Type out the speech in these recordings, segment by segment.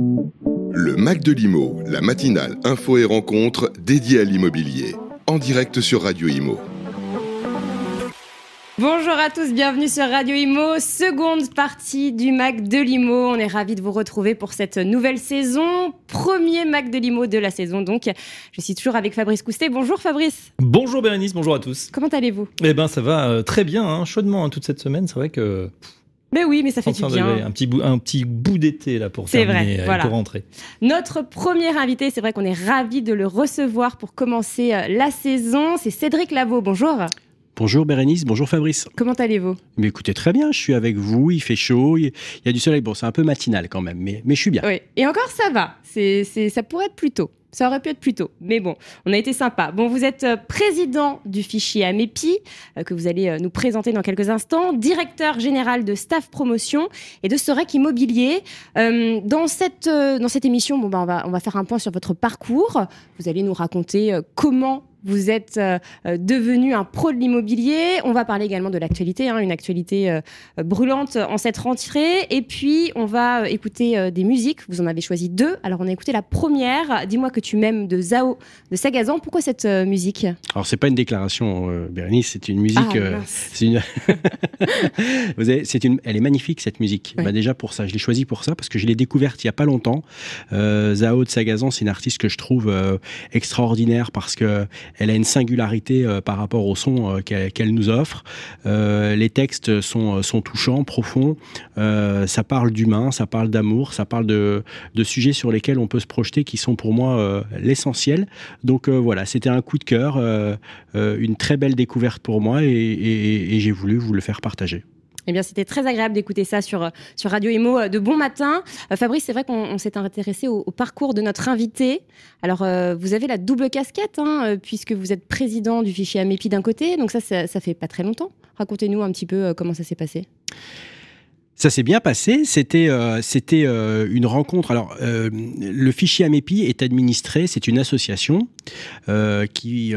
Le Mac de l'Imo, la matinale info et rencontre dédiée à l'immobilier. En direct sur Radio Imo. Bonjour à tous, bienvenue sur Radio Imo, seconde partie du Mac de Limo. On est ravis de vous retrouver pour cette nouvelle saison, premier Mac de Limo de la saison. Donc, je suis toujours avec Fabrice Coustet. Bonjour Fabrice. Bonjour Bérénice, bonjour à tous. Comment allez-vous? Eh ben, ça va euh, très bien, hein, chaudement hein, toute cette semaine. C'est vrai que. Mais oui, mais ça fait du 35 bien. degrés, un petit bout, un petit bout d'été là pour C'est terminer, vrai, euh, voilà. pour rentrer. Notre premier invité, c'est vrai qu'on est ravis de le recevoir pour commencer euh, la saison. C'est Cédric Lavaux. Bonjour. Bonjour Bérénice, bonjour Fabrice. Comment allez-vous? Mais écoutez, très bien, je suis avec vous, il fait chaud, il il y a du soleil. Bon, c'est un peu matinal quand même, mais, mais je suis bien. Oui. Et encore, ça va. C'est, c'est, ça pourrait être plus tôt. Ça aurait pu être plus tôt. Mais bon, on a été sympa. Bon, vous êtes euh, président du fichier Amépi, euh, que vous allez euh, nous présenter dans quelques instants, directeur général de staff promotion et de Sorec Immobilier. Dans, cette, dans cette émission, bon, bah, on, va, on va faire un point sur votre parcours. Vous allez nous raconter comment vous êtes euh, euh, devenu un pro de l'immobilier. On va parler également de l'actualité, hein, une actualité euh, brûlante en cette rentrée. Et puis, on va écouter euh, des musiques. Vous en avez choisi deux. Alors, on a écouté la première. Dis-moi que tu m'aimes de Zao de Sagazan. Pourquoi cette musique? Alors, c'est pas une déclaration, Bérénice, c'est une musique. Ah, c'est une... Elle est magnifique cette musique. Bah, déjà pour ça, je l'ai choisie pour ça parce que je l'ai découverte il y a pas longtemps. Zao de Sagazan, c'est une artiste que je trouve extraordinaire parce que elle a une singularité euh, par rapport au son euh, qu'elle nous offre. Euh, les textes sont, touchants, profonds. Ça parle d'humain, ça parle d'amour, ça parle de, de sujets sur lesquels on peut se projeter qui sont pour moi l'essentiel. Donc voilà, c'était un coup de cœur, une très belle découverte pour moi et j'ai voulu vous le faire partager. Eh bien, c'était très agréable d'écouter ça sur, euh, sur Radio Emo euh, de bon matin. Euh, Fabrice, c'est vrai qu'on on s'est intéressé au, parcours de notre invité. Alors, vous avez la double casquette, hein, puisque vous êtes président du fichier Amépi d'un côté. Donc ça, ça, ça fait pas très longtemps. Racontez-nous un petit peu comment ça s'est passé. Ça s'est bien passé. C'était une rencontre. Alors, le fichier Amépi est administré. C'est une association qui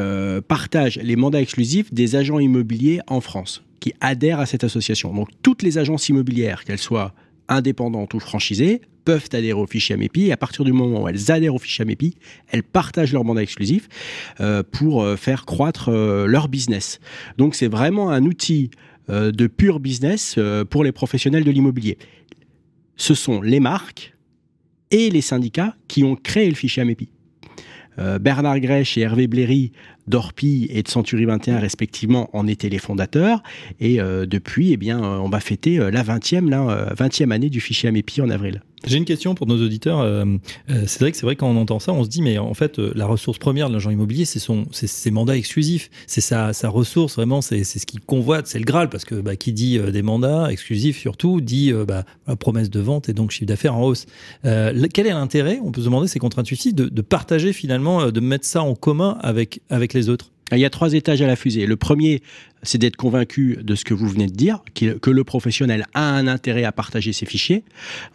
partage les mandats exclusifs des agents immobiliers en France, qui adhèrent à cette association. Donc, toutes les agences immobilières, qu'elles soient indépendantes ou franchisées, peuvent adhérer au fichier Amépi. Et à partir du moment où elles adhèrent au fichier Amépi, elles partagent leur mandat exclusif euh, pour euh, faire croître euh, leur business. Donc, c'est vraiment un outil de pur business pour les professionnels de l'immobilier. Ce sont les marques et les syndicats qui ont créé le fichier Amépi. Euh, Bernard Grèche et Hervé Bléry d'Orpi et de Century 21 respectivement en étaient les fondateurs et euh, depuis eh bien euh, on va fêter euh, la 20e là, euh, 20e année du fichier Amépi en avril. J'ai une question pour nos auditeurs. Euh, euh, Cédric, c'est vrai quand on entend ça, on se dit mais en fait euh, la ressource première de l'agent immobilier, c'est son, c'est ses mandats exclusifs, c'est sa, sa ressource vraiment, c'est c'est ce qu'il convoite, c'est le graal parce que bah, qui dit des mandats exclusifs surtout dit bah, promesse de vente et donc chiffre d'affaires en hausse. Quel est l'intérêt On peut se demander, c'est contre-intuitif de, de partager finalement, de mettre ça en commun avec avec les autres? Il y a trois étages à la fusée. Le premier, c'est d'être convaincu de ce que vous venez de dire, que le professionnel a un intérêt à partager ses fichiers.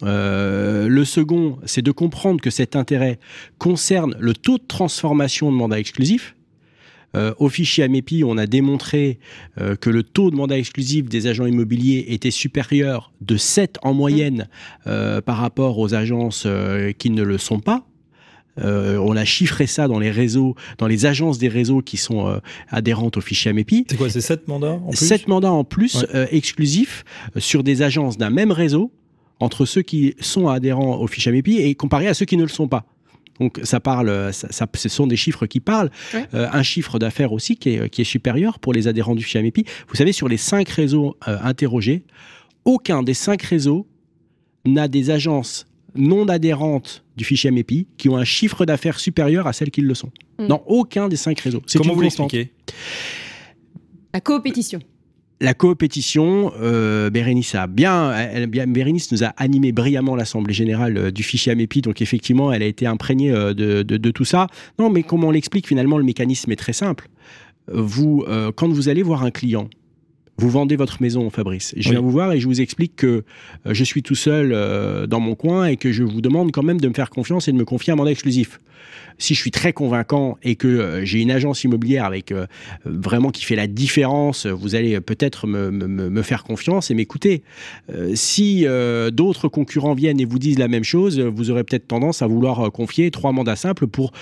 Euh, le second, c'est de comprendre que cet intérêt concerne le taux de transformation de mandat exclusif. Euh, au fichier Amépi, on a démontré euh, que le taux de mandat exclusif des agents immobiliers était supérieur de 7 en moyenne par rapport aux agences qui ne le sont pas. Euh, on a chiffré ça dans les réseaux, dans les agences des réseaux qui sont euh, adhérentes au fichier Amépi. C'est quoi C'est sept mandats en plus? Sept mandats en plus Ouais. euh, exclusifs euh, sur des agences d'un même réseau entre ceux qui sont adhérents au fichier Amépi et comparé à ceux qui ne le sont pas. Donc ça parle, ça, ça- ce sont des chiffres qui parlent. Ouais. Euh, un chiffre d'affaires aussi qui est, qui est supérieur pour les adhérents du fichier Amépi. Vous savez, sur les cinq réseaux euh, interrogés, aucun des cinq réseaux n'a des agences non adhérentes du fichier Amépi qui ont un chiffre d'affaires supérieur à celles qui le sont. Mm. Dans aucun des cinq réseaux. C'est Comment vous l'expliquez? La coopétition. La coopétition, euh, Bérénice a bien, elle, bien- Bérénice nous a animé brillamment l'assemblée générale euh, du fichier Amépi, donc effectivement, elle a été imprégnée euh, de, de- de tout ça. Non, mais comment on l'explique finalement Le mécanisme est très simple. Vous, euh, quand vous allez voir un client, vous vendez votre maison, Fabrice. Je viens Oui. vous voir et je vous explique que euh, je suis tout seul euh, dans mon coin et que je vous demande quand même de me faire confiance et de me confier un mandat exclusif. Si je suis très convaincant et que euh, j'ai une agence immobilière avec euh, vraiment qui fait la différence, vous allez peut-être me, me- me- faire confiance et m'écouter. Si d'autres concurrents viennent et vous disent la même chose, vous aurez peut-être tendance à vouloir confier trois mandats simples pour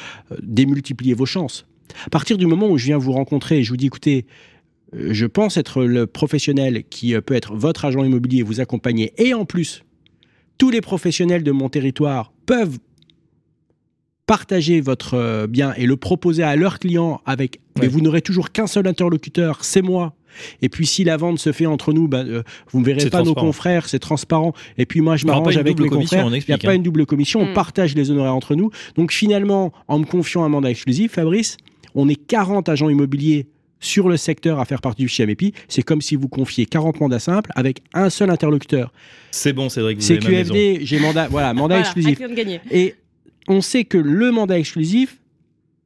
démultiplier vos chances. À partir du moment où je viens vous rencontrer et je vous dis, écoutez, je pense être le professionnel qui euh, peut être votre agent immobilier, vous accompagner, et en plus, tous les professionnels de mon territoire peuvent partager votre euh, bien et le proposer à leurs clients avec, mais vous n'aurez toujours qu'un seul interlocuteur, c'est moi. Et puis si la vente se fait entre nous, bah, euh, vous ne verrez pas nos transparent. confrères, c'est transparent. Et puis moi je m'arrange avec mes confrères. on Il n'y a pas hein. une double commission, on Mm. partage les honoraires entre nous. Donc finalement, en me confiant un mandat exclusif, Fabrice, on est 40 agents immobiliers sur le secteur à faire partie du fichier AMEPI. C'est comme si vous confiez 40 mandats simples avec un seul interlocuteur. C'est bon, Cédric, vous. CQFD, j'ai mandat, voilà, mandat Voilà, exclusif. Et on sait que le mandat exclusif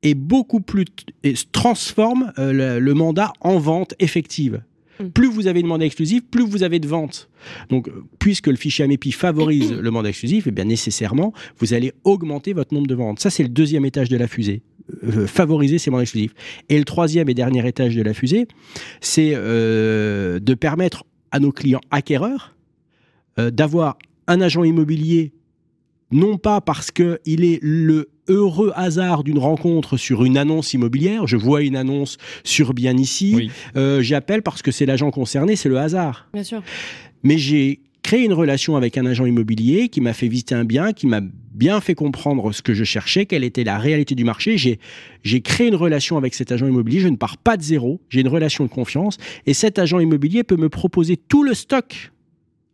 est beaucoup plus et se transforme euh, le, le mandat en vente effective. Mm. Plus vous avez de mandat exclusif, plus vous avez de ventes. Donc, euh, puisque le fichier AMEPI favorise le mandat exclusif, et bien nécessairement, vous allez augmenter votre nombre de ventes. Ça, c'est le deuxième étage de la fusée. Euh, favoriser ces mandats exclusifs. Et le troisième et dernier étage de la fusée, c'est euh, de permettre à nos clients acquéreurs euh, d'avoir un agent immobilier non pas parce qu'il est le heureux hasard d'une rencontre sur une annonce immobilière, je vois une annonce sur bien ici, Oui. euh, j'appelle parce que c'est l'agent concerné, c'est le hasard. Bien sûr. Mais j'ai créé une relation avec un agent immobilier qui m'a fait visiter un bien, qui m'a bien fait comprendre ce que je cherchais, quelle était la réalité du marché. J'ai, j'ai créé une relation avec cet agent immobilier, je ne pars pas de zéro, j'ai une relation de confiance, et cet agent immobilier peut me proposer tout le stock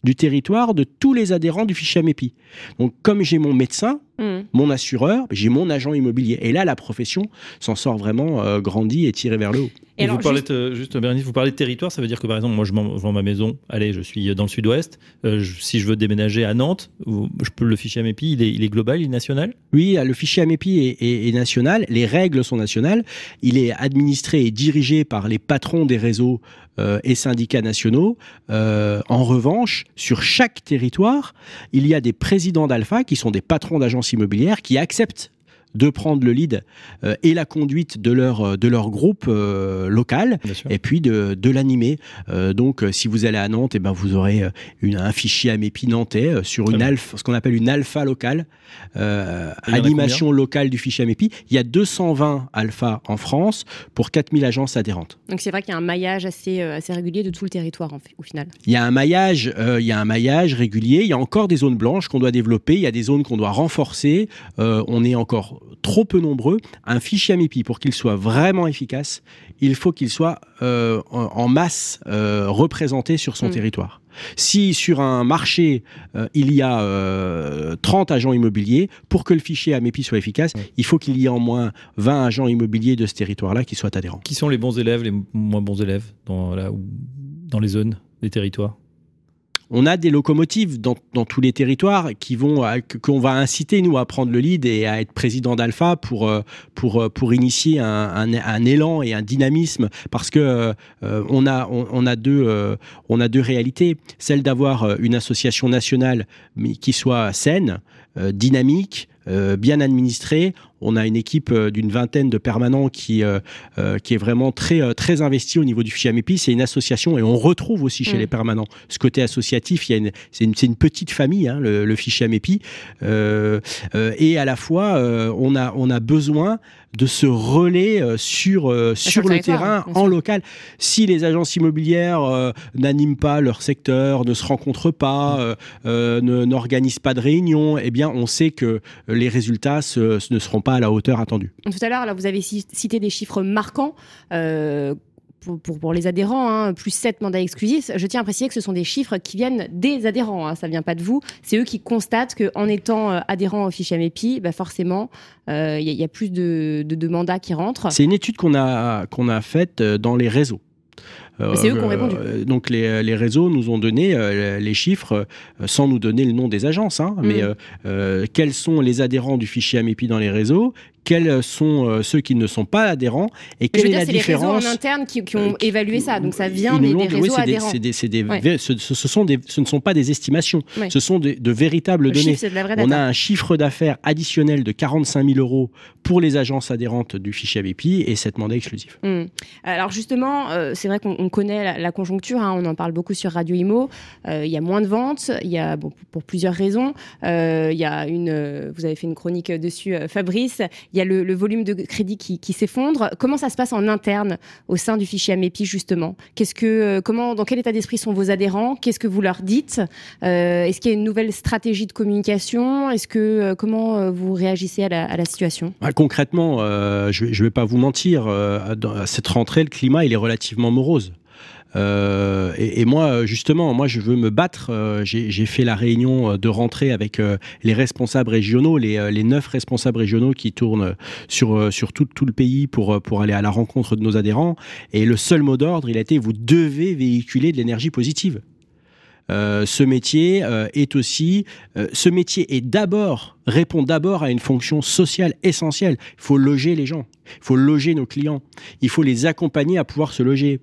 du territoire de tous les adhérents du fichier AMEPI. Donc comme j'ai mon médecin, Mm. mon assureur, j'ai mon agent immobilier. Et là, la profession s'en sort vraiment euh, grandie et tirée vers le haut. Et Et alors, vous parlez juste- Bérénice, vous parlez de territoire, ça veut dire que par exemple, moi je, vends ma maison, allez, je suis dans le sud-ouest, euh, si je veux déménager à Nantes, vous- je peux le fichier AMEPI, il est, il est global, il est national? Oui, le fichier est, est- est national, les règles sont nationales, il est administré et dirigé par les patrons des réseaux euh, et syndicats nationaux. Euh, en revanche, sur chaque territoire, il y a des présidents d'Alpha qui sont des patrons d'agences immobilières qui acceptent de prendre le lead euh, et la conduite de leur, euh, de leur groupe euh, local et puis de, de l'animer. Euh, donc, si vous allez à Nantes, eh ben, vous aurez une, un fichier AMEPI nantais euh, sur une alpha, ce qu'on appelle une alpha locale, euh, animation locale du fichier AMEPI. Il y a 220 alpha en France pour 4000 agences adhérentes. Donc c'est vrai qu'il y a un maillage assez, euh, assez régulier de tout le territoire en fait, au final. Il y a un maillage, euh, il y a un maillage régulier. Il y a encore des zones blanches qu'on doit développer. Il y a des zones qu'on doit renforcer. Euh, on est encore trop peu nombreux. Un fichier AMEPI, pour qu'il soit vraiment efficace, il faut qu'il soit euh, en, masse euh, représenté sur son Mm. territoire. Si sur un marché, euh, il y a euh, 30 agents immobiliers, pour que le fichier AMEPI soit efficace, Ouais. il faut qu'il y ait en moins 20 agents immobiliers de ce territoire-là qui soient adhérents. Qui sont les bons élèves, les moins bons élèves dans, la- dans les zones, les territoires? On a des locomotives dans, tous les territoires qui vont qu'on va inciter nous à prendre le lead et à être président d'Alpha pour euh, pour euh, pour initier un, un- élan et un dynamisme. Parce que euh, on a on, a deux on a deux réalités. Celle d'avoir une association nationale mais qui soit saine dynamique euh, bien administrée. On a une équipe euh, d'une vingtaine de permanents qui euh, euh, qui est vraiment très euh, très investie au niveau du fichier AMEPI c'est une association et on retrouve aussi chez Mm. les permanents. Ce côté associatif, il y a une, c'est une, une petite famille, hein, le, le fichier euh, euh, et à la fois, euh, on, a, on a besoin de se relais euh, sur, euh, sur le terrain, en local. Si les agences immobilières euh, n'animent pas leur secteur, ne se rencontrent pas, n'organisent pas de réunions, eh bien, on sait que les résultats ce- ce ne seront pas à la hauteur attendue. Tout à l'heure, vous avez ci- cité des chiffres marquants. euh, pour, pour- pour les adhérents, hein, plus 7 mandats exclusifs, je tiens à préciser que ce sont des chiffres qui viennent des adhérents, hein, ça ne vient pas de vous. C'est eux qui constatent qu'en étant euh, adhérents au fichier MEPI, bah forcément, euh, il y, a- il y a plus de, de- de mandats qui rentrent. C'est une étude qu'on a, qu'on a faite euh, dans les réseaux. c'est eux qui ont répondu. donc les, les, réseaux nous ont donné les chiffres sans nous donner le nom des agences, hein, mais mm. quels sont les adhérents du fichier AMEPI dans les réseaux quels sont euh, ceux qui ne sont pas adhérents et quelle est la différence les réseaux en interne qui, ont euh, évalué ça, donc ça vient des, réseaux adhérents. ce, sont des, ce ne sont pas des estimations, ce sont de véritables données. On a un chiffre d'affaires additionnel de 45 000 euros pour les agences adhérentes du fichier ABP et cette mandat exclusif. Hmm. Alors justement, euh, c'est vrai qu'on connaît la, conjoncture, hein, on en parle beaucoup sur Radio Imo. Il y a moins de ventes, il y a bon, pour plusieurs raisons. Il y a une, vous avez fait une chronique dessus, Fabrice il y a le, volume de crédit qui, s'effondre. Comment ça se passe en interne au sein du fichier AMEPI justement? Qu'est-ce que, euh, comment, dans quel état d'esprit sont vos adhérents? Qu'est-ce que vous leur dites? Euh, Est-ce qu'il y a une nouvelle stratégie de communication? Est-ce que euh, comment vous réagissez à la, situation? Ah, Concrètement, je ne vais pas vous mentir. à cette rentrée, le climat il est relativement morose. Euh, et, moi, justement, moi, je veux me battre. Euh, j'ai fait la réunion euh, de rentrée avec les responsables régionaux, les, neuf responsables régionaux qui tournent sur, sur tout, tout, le pays pour, pour aller à la rencontre de nos adhérents. Et le seul mot d'ordre, il a été vous devez véhiculer de l'énergie positive. Euh, ce métier euh, est aussi, euh, ce métier est d'abord, répond d'abord à une fonction sociale essentielle. Il faut loger les gens, il faut loger nos clients, il faut les accompagner à pouvoir se loger.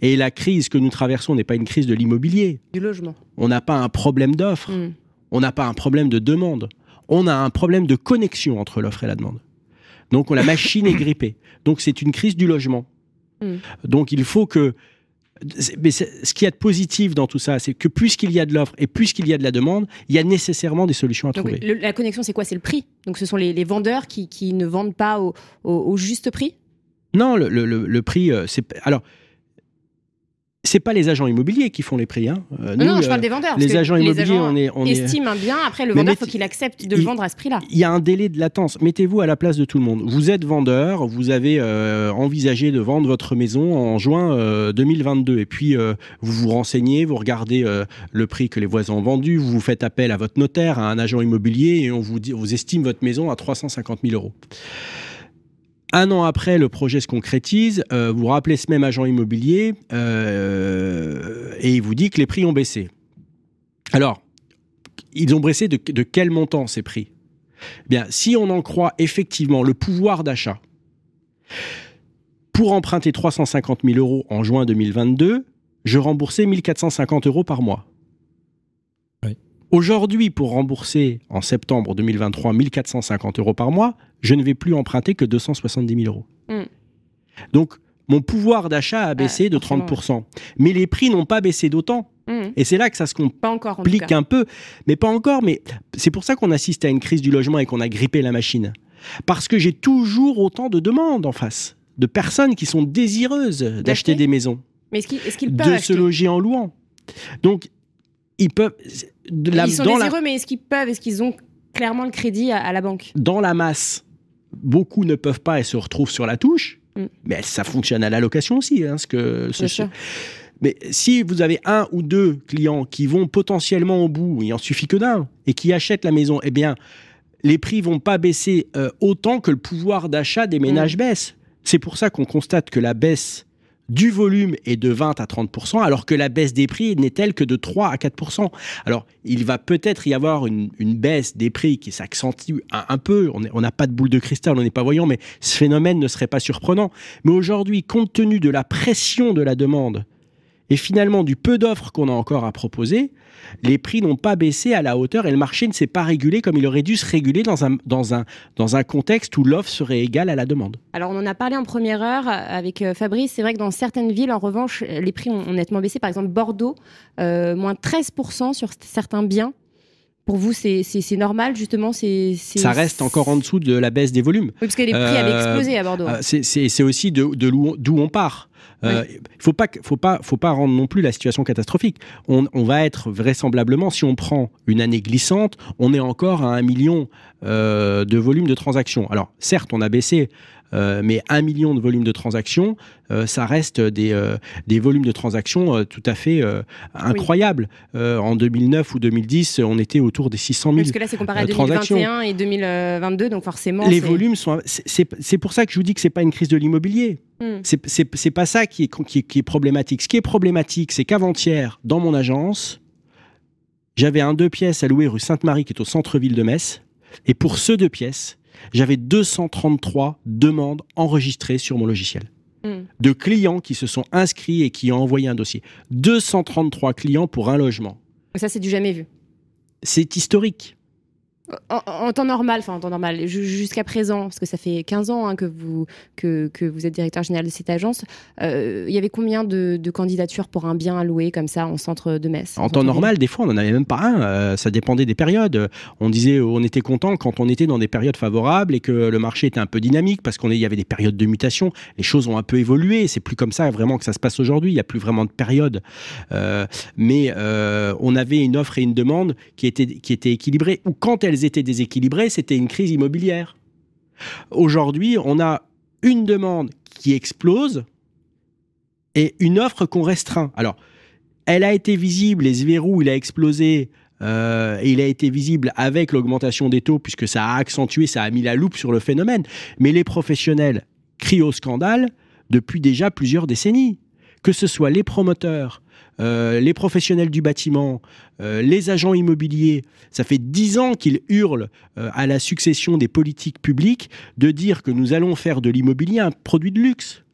Et la crise que nous traversons n'est pas une crise de l'immobilier. Du logement. On n'a pas un problème d'offre, hmm. on n'a pas un problème de demande, on a un problème de connexion entre l'offre et la demande. Donc la machine est grippée. Donc c'est une crise du logement. Hmm. Donc il faut que mais ce qu'il y a de positif dans tout ça, c'est que puisqu'il y a de l'offre et puisqu'il y a de la demande, il y a nécessairement des solutions à trouver. la connexion, c'est quoi? C'est le prix? Donc ce sont les, vendeurs qui, ne vendent pas au, juste prix? Non, le, le prix, euh, c'est alors c'est pas les agents immobiliers qui font les prix. Hein. Euh, non, je parle des vendeurs. Les agents immobiliers, on est, on estime un bien. Après, le vendeur, il faut qu'il accepte de le vendre à ce prix-là. Il y a un délai de latence. Mettez-vous à la place de tout le monde. Vous êtes vendeur, vous avez euh, envisagé de vendre votre maison en juin 2022, euh, et puis vous vous renseignez, vous regardez le prix que les voisins ont vendu, vous vous faites appel à votre notaire, à un agent immobilier, et on vous, dit, on vous estime votre maison à 350 000 euros. Un an après, le projet se concrétise. Euh, vous rappelez ce même agent immobilier euh, et il vous dit que les prix ont baissé. Alors, ils ont baissé de, quel montant ces prix? Eh Bien, si on en croit effectivement le pouvoir d'achat, pour emprunter 350 000 euros en juin 2022, je remboursais 1450 euros par mois. Aujourd'hui, pour rembourser en septembre 2023 1450 euros par mois, je ne vais plus emprunter que 270 000 euros. Hmm. Donc, mon pouvoir d'achat a baissé de 30%. Mais les prix n'ont pas baissé d'autant. Hmm. Et c'est là que ça se complique un peu. Mais pas encore. Mais c'est pour ça qu'on assiste à une crise du logement et qu'on a grippé la machine. Parce que j'ai toujours autant de demandes en face. De personnes qui sont désireuses d'acheter des maisons. Mais est-ce qu'ils peuvent De se loger en louant. Donc, ils peuvent. Ils sont désireux, mais est-ce qu'ils peuvent Est-ce qu'ils ont clairement le crédit à, la banque Dans la masse, beaucoup ne peuvent pas et se retrouvent sur la touche. Mm. Mais ça fonctionne à la location aussi. Hein, ce que, ce, Mais si vous avez un ou deux clients qui vont potentiellement au bout, il en suffit que d'un, et qui achètent la maison, eh bien, les prix vont pas baisser euh, autant que le pouvoir d'achat des ménages mm. baisse. C'est pour ça qu'on constate que la baisse du volume est de 20 à 30%, alors que la baisse des prix n'est-elle que de 3 à 4%. Alors, il va peut-être y avoir une, baisse des prix qui s'accentue un, peu. On n'a pas de boule de cristal, on n'est pas voyant, mais ce phénomène ne serait pas surprenant. Mais aujourd'hui, compte tenu de la pression de la demande et finalement du peu d'offres qu'on a encore à proposer, les prix n'ont pas baissé à la hauteur et le marché ne s'est pas régulé comme il aurait dû se réguler dans un, dans un, dans un contexte où l'offre serait égale à la demande. Alors on en a parlé en première heure avec euh, Fabrice, c'est vrai que dans certaines villes, en revanche, les prix ont, nettement baissé. Par exemple, Bordeaux, euh, moins 13% sur certains biens. Pour vous, c'est normal, justement c'est Ça reste encore en dessous de la baisse des volumes. Oui, parce que les prix avaient euh, explosé à Bordeaux. c'est aussi d'où de, d'où on part. Il euh, ne faut pas, faut pas, faut pas rendre non plus la situation catastrophique. On, va être vraisemblablement, si on prend une année glissante, on est encore à un million euh, de volume de transactions. Alors certes, on a baissé euh, mais un million de volumes de transactions, euh, ça reste des, euh, des volumes de transactions euh, tout à fait euh, incroyables. Euh, en 2009 ou 2010, on était autour des 600 000 Parce que là, c'est comparé à euh, transactions. 2021 et 2022, donc forcément. les volumes sont. c'est- pour ça que je vous dis que c'est pas une crise de l'immobilier. Hmm. C'est- pas ça qui est, qui, est- qui est problématique. Ce qui est problématique, c'est qu'avant-hier, dans mon agence, j'avais un deux pièces à louer rue Sainte-Marie, qui est au centre-ville de Metz. Et pour ce deux pièces, j'avais 233 demandes enregistrées sur mon logiciel. Hmm. De clients qui se sont inscrits et qui ont envoyé un dossier. 233 clients pour un logement. Ça, c'est du jamais vu. C'est historique. En, en temps normal, enfin en temps normal, ju- jusqu'à présent, parce que ça fait 15 ans hein, que, vous, que, que vous êtes directeur général de cette agence, euh, il y avait combien de, de candidatures pour un bien louer comme ça en centre de Metz En temps normal, des fois, on n'en avait même pas un. Euh, ça dépendait des périodes. On disait, on était content quand on était dans des périodes favorables et que le marché était un peu dynamique parce qu'il y avait des périodes de mutation. Les choses ont un peu évolué. C'est plus comme ça vraiment que ça se passe aujourd'hui. Il n'y a plus vraiment de période. Euh, mais on avait une offre et une demande qui étaient, qui étaient équilibrées. Ou quand elles étaient déséquilibrées, c'était une crise immobilière. Aujourd'hui, on a une demande qui explose et une offre qu'on restreint. Alors, elle a été visible, et ce verrou, il a explosé, euh, et il a été visible avec l'augmentation des taux, puisque ça a accentué, ça a mis la loupe sur le phénomène. Mais les professionnels crient au scandale depuis déjà plusieurs décennies. Que ce soit les promoteurs, euh, les professionnels du bâtiment, euh, les agents immobiliers, ça fait dix ans qu'ils hurlent euh, à la succession des politiques publiques de dire que nous allons faire de l'immobilier un produit de luxe.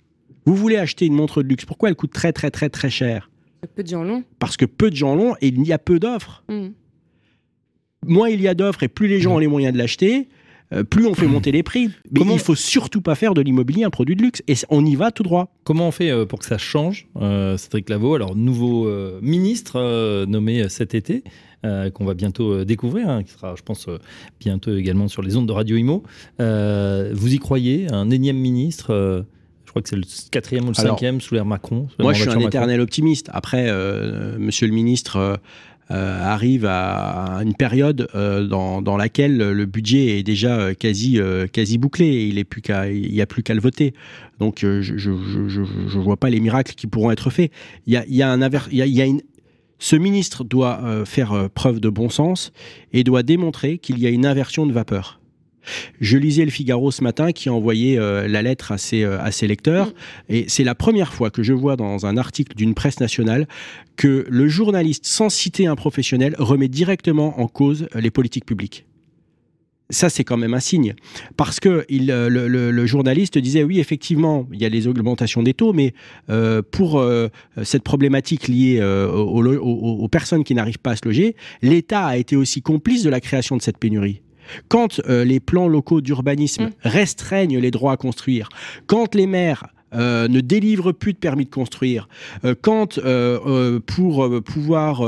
Vous voulez acheter une montre de luxe, pourquoi elle coûte très très très très cher? Peu de gens l'ont. parce que peu de gens l'ont et il y a peu d'offres. Hmm. Moins il y a d'offres et plus les gens ont les moyens de l'acheter, euh, plus on fait monter les prix. Mais Comment- il faut surtout pas faire de l'immobilier un produit de luxe et on y va tout droit. Comment on fait euh, pour que ça change euh, Cédric Lavaux, alors nouveau euh, ministre nommé cet été, qu'on va bientôt découvrir, hein, qui sera, je pense, bientôt également sur les ondes de Radio Imo. Vous y croyez Un énième ministre Je crois que c'est le quatrième ou le Alors, cinquième sous l'ère Macron. sous Moi, je suis un Macron. éternel optimiste. Après, euh, Monsieur le ministre arrive à, une période euh, dans, laquelle le budget est déjà euh, quasi, euh, quasi bouclé. Il n'y a plus qu'à le voter. Donc, euh, je je vois pas les miracles qui pourront être faits. Il y a, y a un aver- y y a une ce ministre doit euh, faire euh, preuve de bon sens et doit démontrer qu'il y a une inversion de vapeur. Je lisais le Figaro ce matin qui a envoyé euh, la lettre à ses, euh, à ses lecteurs et c'est la première fois que je vois dans un article d'une presse nationale que le journaliste, sans citer un professionnel, remet directement en cause les politiques publiques. Ça, c'est quand même un signe. Parce que il, euh, le, le- le journaliste disait, oui, effectivement, il y a les augmentations des taux, mais euh, pour euh, cette problématique liée euh, aux, aux- aux- aux personnes qui n'arrivent pas à se loger, l'État a été aussi complice de la création de cette pénurie. Quand euh, les plans locaux d'urbanisme Mm. restreignent les droits à construire, quand les maires euh, ne délivrent plus de permis de construire, euh, quand euh, pour pouvoir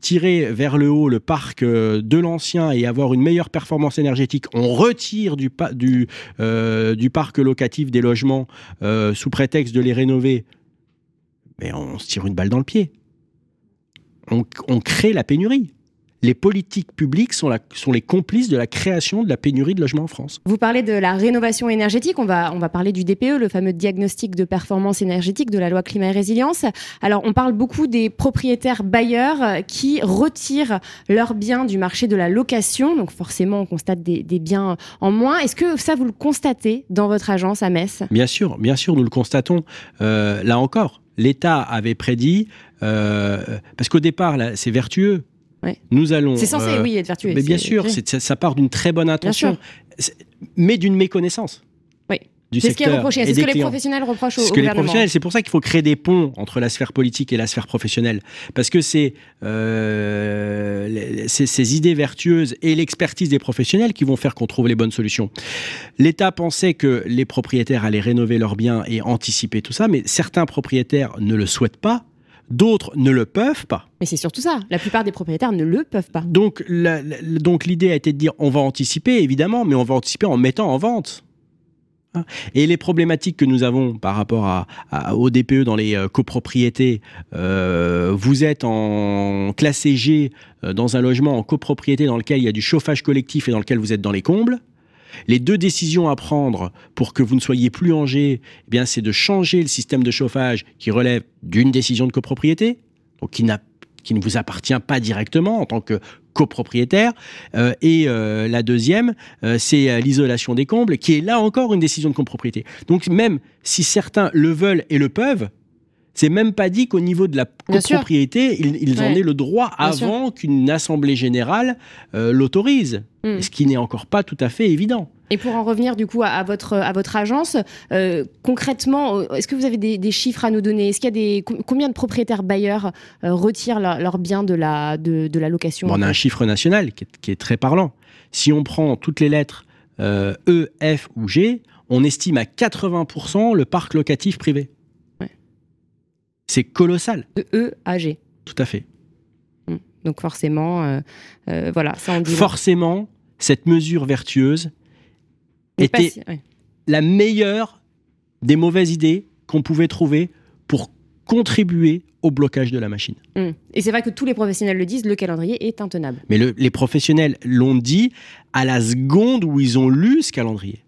tirer vers le haut le parc de l'ancien et avoir une meilleure performance énergétique, on retire du, pa- du, du parc locatif des logements sous prétexte de les rénover, mais on se tire une balle dans le pied. On, on crée la pénurie. Les politiques publiques sont, la- sont les complices de la création de la pénurie de logements en France. Vous parlez de la rénovation énergétique, on va, on va parler du DPE, le fameux diagnostic de performance énergétique de la loi climat et résilience. Alors, on parle beaucoup des propriétaires bailleurs qui retirent leurs biens du marché de la location. Donc, forcément, on constate des, des biens en moins. Est-ce que ça, vous le constatez dans votre agence à Metz? Bien sûr, bien sûr, nous le constatons. Euh, là encore, l'État avait prédit, euh, parce qu'au départ, là, c'est vertueux. Ouais. Nous allons. C'est censé, euh, oui, être vertueux. Mais bien c'est- sûr, c'est- ça, ça part d'une très bonne intention. C'est- mais d'une méconnaissance. Oui. C'est ce qui est reproché. C'est ce que les professionnels reprochent au, Ce les professionnels, c'est pour ça qu'il faut créer des ponts entre la sphère politique et la sphère professionnelle, parce que c'est euh, les- ces, ces idées vertueuses et l'expertise des professionnels qui vont faire qu'on trouve les bonnes solutions. L'État pensait que les propriétaires allaient rénover leurs biens et anticiper tout ça, mais certains propriétaires ne le souhaitent pas, d'autres ne le peuvent pas. Mais c'est surtout ça. La plupart des propriétaires ne le peuvent pas. Donc, la- la- donc l'idée a été de dire on va anticiper évidemment, mais on va anticiper en mettant en vente. Hein. Et les problématiques que nous avons par rapport à, à- au DPE dans les euh, copropriétés, euh, vous êtes en classé G euh, dans un logement en copropriété dans lequel il y a du chauffage collectif et dans lequel vous êtes dans les combles. Les deux décisions à prendre pour que vous ne soyez plus en eh bien, c'est de changer le système de chauffage qui relève d'une décision de copropriété, donc qui, qui ne vous appartient pas directement en tant que copropriétaire. Euh, et euh, la deuxième, euh, c'est l'isolation des combles, qui est là encore une décision de copropriété. Donc même si certains le veulent et le peuvent, c'est même pas dit qu'au niveau de la copropriété, ils, en aient le droit avant qu'une assemblée générale l'autorise, hmm. ce qui n'est encore pas tout à fait évident. Et pour en revenir du coup à, votre, à votre agence, euh, concrètement, euh, est-ce que vous avez des, chiffres à nous donner? Est-ce qu'il y a des combien de propriétaires bailleurs euh, retirent leurs biens de la, de, de la location? On a un chiffre national qui est, très parlant. Si on prend toutes les lettres E, F ou G, on estime à 80% le parc locatif privé. C'est colossal. De E à G. Tout à fait. Hum. Donc forcément, voilà, ça en dit Forcément, cette mesure vertueuse était la meilleure des mauvaises idées qu'on pouvait trouver pour contribuer au blocage de la machine. Mmh. Et c'est vrai que tous les professionnels le disent, le calendrier est intenable. Mais les professionnels l'ont dit à la seconde où ils ont lu ce calendrier.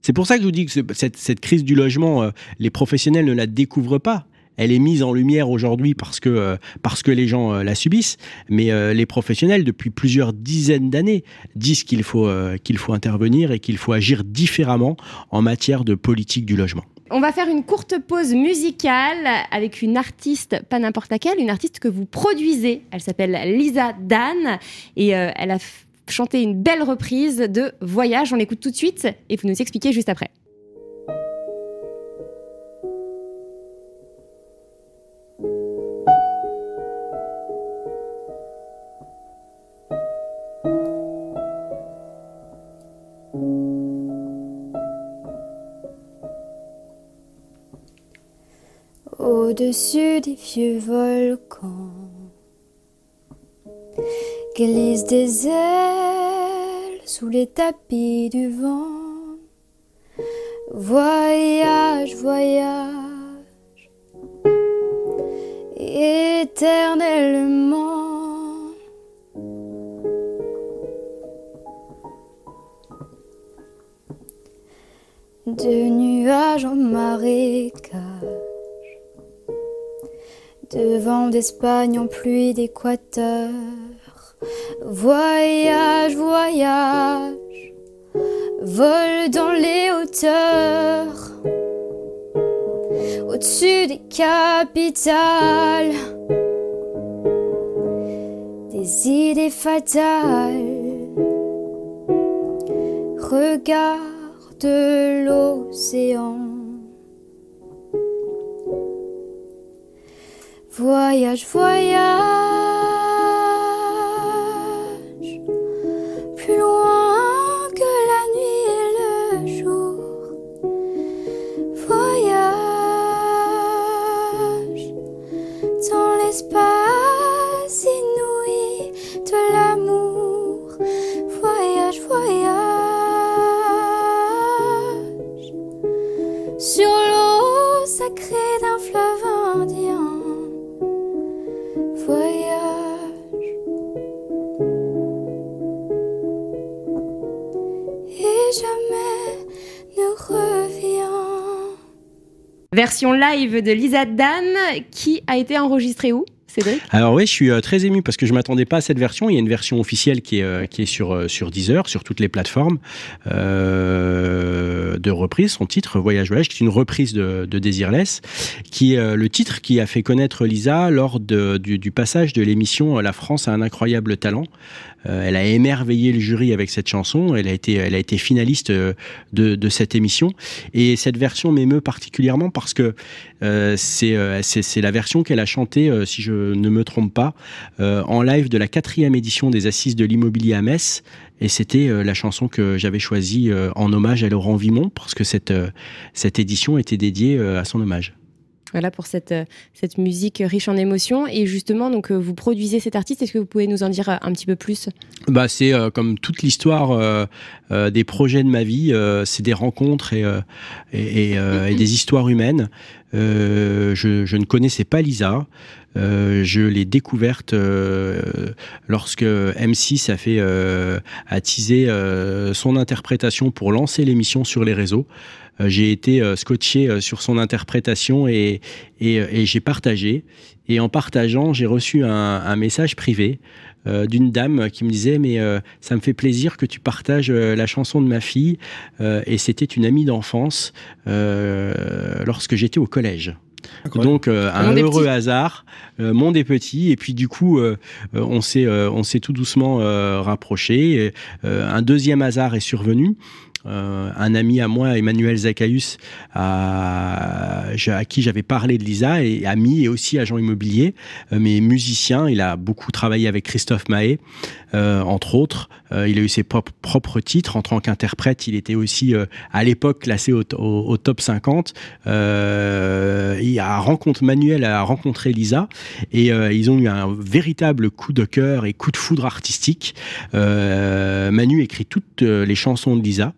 C'est pour ça que je vous dis que cette, crise du logement, euh, les professionnels ne la découvrent pas elle est mise en lumière aujourd'hui parce que, euh, parce que les gens euh, la subissent, mais euh, les professionnels, depuis plusieurs dizaines d'années, disent qu'il faut, qu'il faut intervenir et qu'il faut agir différemment en matière de politique du logement. On va faire une courte pause musicale avec une artiste, pas n'importe laquelle, une artiste que vous produisez. Elle s'appelle Lisa Dan et elle a chanté une belle reprise de Voyage. On l'écoute tout de suite et vous nous expliquez juste après. Au-dessus des vieux volcans. Glissent des ailes sous les tapis du vent. Voyage, voyage, éternellement. De nuages en marécage de vent d'Espagne en pluie d'Équateur. Voyage, voyage, vol dans les hauteurs, au-dessus des capitales, des idées fatales. Regarde l'océan. Voyage, voyage. Version live de Lisa Dan qui a été enregistrée où Cédric? Alors oui, je suis euh, très ému parce que je m'attendais pas à cette version. Il y a une version officielle qui est, euh, qui est sur, euh, sur Deezer, sur toutes les plateformes de reprise. Son titre, Voyage Voyage, qui est une reprise de, de Desireless, qui est le titre qui a fait connaître Lisa lors du, du, passage de l'émission La France a un incroyable talent, euh, elle a émerveillé le jury avec cette chanson. Elle a été, elle a été finaliste euh, de, cette émission. Et cette version m'émeut particulièrement parce que euh, c'est la version qu'elle a chantée, si je ne me trompe pas, en live de la quatrième édition des Assises de l'immobilier à Metz. Et c'était la chanson que j'avais choisie en hommage à Laurent Vimon, parce que cette, cette édition était dédiée à son hommage. Voilà pour cette, euh, cette musique riche en émotions. Et justement, donc, euh, vous produisez cet artiste. Est-ce que vous pouvez nous en dire euh, un petit peu plus? Bah, C'est comme toute l'histoire des projets de ma vie. c'est des rencontres et, et, des histoires humaines. je, je, ne connaissais pas Lisa. je l'ai découverte lorsque M6 a fait attiser son interprétation pour lancer l'émission sur les réseaux. J'ai été scotché sur son interprétation et, et, et j'ai partagé. Et en partageant, j'ai reçu un, un, message privé euh, d'une dame qui me disait mais euh, ça me fait plaisir que tu partages euh, la chanson de ma fille et c'était une amie d'enfance lorsque j'étais au collège. Donc un heureux hasard, monde est petit et puis du coup on s'est on s'est tout doucement rapproché. un deuxième hasard est survenu. Euh, un ami à moi, Emmanuel Zachaius, à, à qui j'avais parlé de Lisa, et ami et aussi agent immobilier, euh, mais musicien. Il a beaucoup travaillé avec Christophe Mahé, euh, entre autres. il a eu ses propres, titres. En tant qu'interprète, il était aussi à l'époque classé au, top 50. il a rencontré, Manuel a rencontré Lisa et ils ont eu un véritable coup de cœur et coup de foudre artistique. Manu écrit toutes les chansons de Lisa.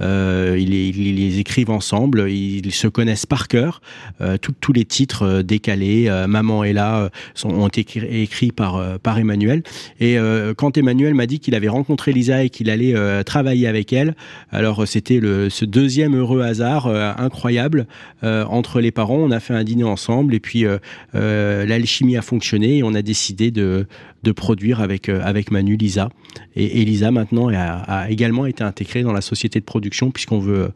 Euh, ils, les écrivent ensemble, ils se connaissent par cœur. Euh, tous les titres euh, décalés, Maman est là, sont, ont été écrits par, par Emmanuel. Et quand Emmanuel m'a dit qu'il avait rencontré Lisa et qu'il allait travailler avec elle, alors c'était ce deuxième heureux hasard incroyable entre les parents. On a fait un dîner ensemble et puis l'alchimie a fonctionné et on a décidé de, de produire avec, avec Manu Lisa. Et, Lisa maintenant a, a également été intégrée dans la société de production puisqu'on veut,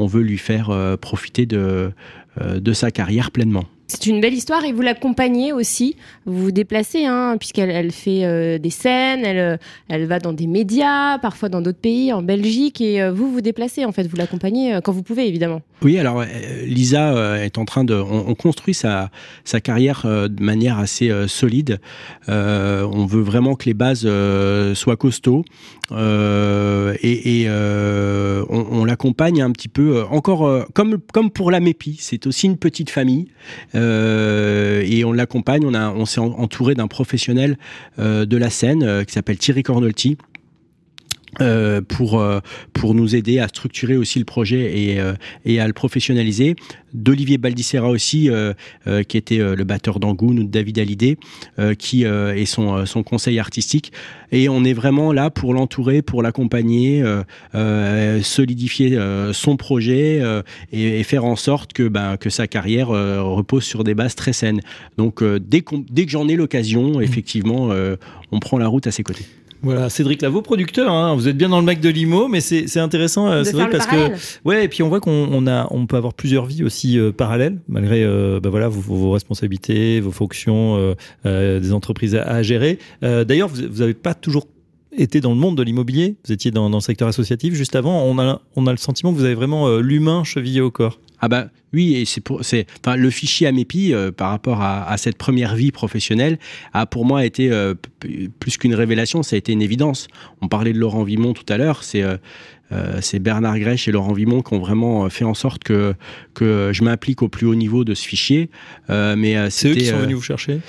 on veut lui faire euh, profiter de, euh, de sa carrière pleinement. C'est une belle histoire et vous l'accompagnez aussi. Vous vous déplacez, hein, puisqu'elle elle fait euh, des scènes, elle, elle va dans des médias, parfois dans d'autres pays, en Belgique, et vous vous déplacez en fait, vous l'accompagnez quand vous pouvez évidemment. Oui, alors Lisa est en train de, on, construit sa, sa carrière de manière assez solide. on veut vraiment que les bases soient costauds. Euh, et, euh, on, l'accompagne un petit peu, euh, encore comme, pour la MEPI, c'est aussi une petite famille. et on l'accompagne, on, on s'est entouré d'un professionnel de la scène qui s'appelle Thierry Cornolti. Euh, pour pour nous aider à structurer aussi le projet et, et à le professionnaliser d'Olivier Baldissera aussi, euh, euh, qui était euh, le batteur d'Angoun, ou de David Hallyday, qui est son, son conseil artistique. Et on est vraiment là pour l'entourer, pour l'accompagner, solidifier son projet et, faire en sorte que, ben, que sa carrière repose sur des bases très saines. Donc dès, dès que j'en ai l'occasion, mmh. effectivement, on prend la route à ses côtés. Voilà, Cédric Lavaux, producteur. Hein. Vous êtes bien dans le Mac de Limo, mais c'est intéressant, euh, c'est vrai parce que ouais, et puis on voit qu'on a, on peut avoir plusieurs vies aussi euh, parallèles, malgré euh, bah voilà vos, vos, responsabilités, vos fonctions, des entreprises à, gérer. D'ailleurs, vous n'avez pas toujours été dans le monde de l'immobilier. Vous étiez dans, dans, le secteur associatif juste avant. On a, on a le sentiment que vous avez vraiment l'humain chevillé au corps. Ah bah oui, et c'est pour c'est enfin le fichier Amépi euh, par rapport à, à, cette première vie professionnelle a pour moi été euh, plus qu'une révélation, ça a été une évidence. On parlait de Laurent Vimon tout à l'heure, c'est euh, c'est Bernard Grèche et Laurent Vimon qui ont vraiment fait en sorte que que je m'implique au plus haut niveau de ce fichier. mais c'est eux qui sont venus vous chercher?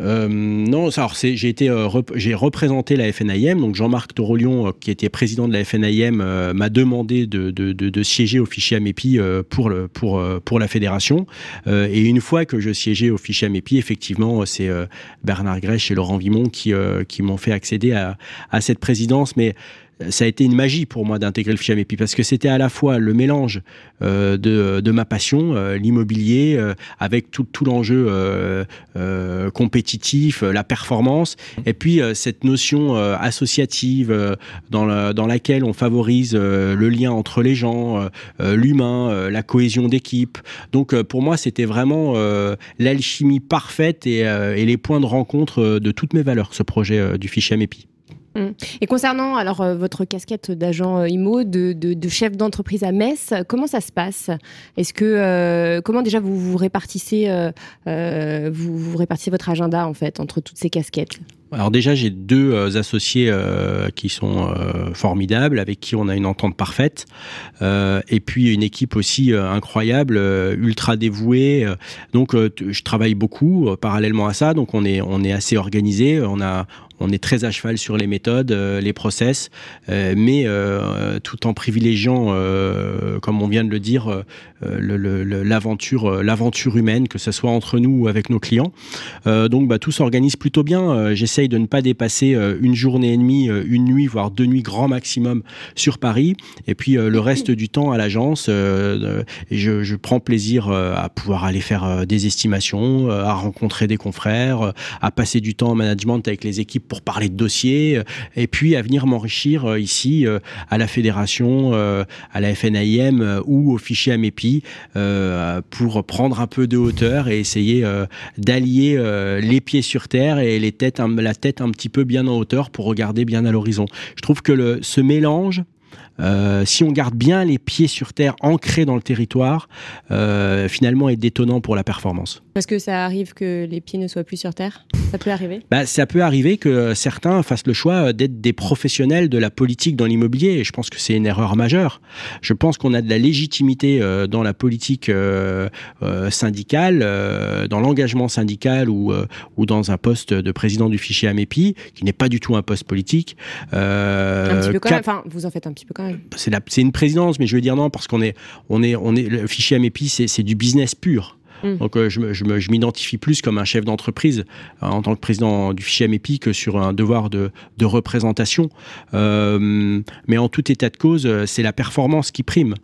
Euh, non, alors j'ai été, euh, j'ai représenté la FNIM. Donc Jean-Marc Torolion, euh, qui était président de la FNIM, m'a demandé de, de, de, de, siéger au fichier AMEPI pour le pour pour la fédération. et une fois que je siégeais au fichier AMEPI, effectivement, c'est Bernard Grèche et Laurent Vimon qui qui m'ont fait accéder à, à cette présidence. Mais ça a été une magie pour moi d'intégrer le FIAMEPI parce que c'était à la fois le mélange euh, de, ma passion, euh, l'immobilier, euh, avec tout, l'enjeu compétitif, la performance, et puis cette notion associative dans, la, dans laquelle on favorise le lien entre les gens, l'humain, la cohésion d'équipe. Donc pour moi, c'était vraiment l'alchimie parfaite et, les points de rencontre de toutes mes valeurs, ce projet du fichier. Mm. Et concernant alors euh, votre casquette d'agent euh, IMO, de, chef d'entreprise à Metz, comment ça se passe? Est-ce que euh, comment déjà vous répartissez vous, répartissez votre agenda en fait entre toutes ces casquettes? Alors déjà, j'ai deux associés qui sont formidables, avec qui on a une entente parfaite, et puis une équipe aussi incroyable, ultra dévouée. donc, je travaille beaucoup parallèlement à ça, donc on est on est assez organisé. On a on est très à cheval sur les méthodes, les process, mais tout en privilégiant, comme on vient de le dire, l'aventure, l'aventure humaine, que ce soit entre nous ou avec nos clients. donc, bah, tout s'organise plutôt bien. J'essaye de ne pas dépasser une journée et demie, une nuit, voire deux nuits grand maximum sur Paris, et puis le reste du temps à l'agence. je, prends plaisir à pouvoir aller faire des estimations, à rencontrer des confrères, à passer du temps en management avec les équipes pour parler de dossiers, et puis à venir m'enrichir ici à la fédération, à la FNIM ou au fichier AMEPI pour prendre un peu de hauteur et essayer d'allier les pieds sur terre et les têtes, la tête un petit peu bien en hauteur pour regarder bien à l'horizon. Je trouve que le, ce mélange euh, si on garde bien les pieds sur terre, ancrés dans le territoire, euh, finalement est détonnant pour la performance. Parce que ça arrive que les pieds ne soient plus sur terre? Ça peut arriver? Bah, Ça peut arriver que certains fassent le choix d'être des professionnels de la politique dans l'immobilier, et je pense que c'est une erreur majeure. Je pense qu'on a de la légitimité euh, dans la politique syndicale, dans l'engagement syndical ou, ou dans un poste de président du fichier AMEPI, qui n'est pas du tout un poste politique. un petit peu quand même, enfin, vous en faites un petit peu quand même. C'est une présidence, mais je veux dire non, parce qu'on est, on est, on est, le fichier AMEPI, c'est du business pur. Mm. Donc euh, je, je m'identifie plus comme un chef d'entreprise euh, en tant que président du fichier AMEPI que sur un devoir de, de représentation. Euh, mais en tout état de cause, c'est la performance qui prime.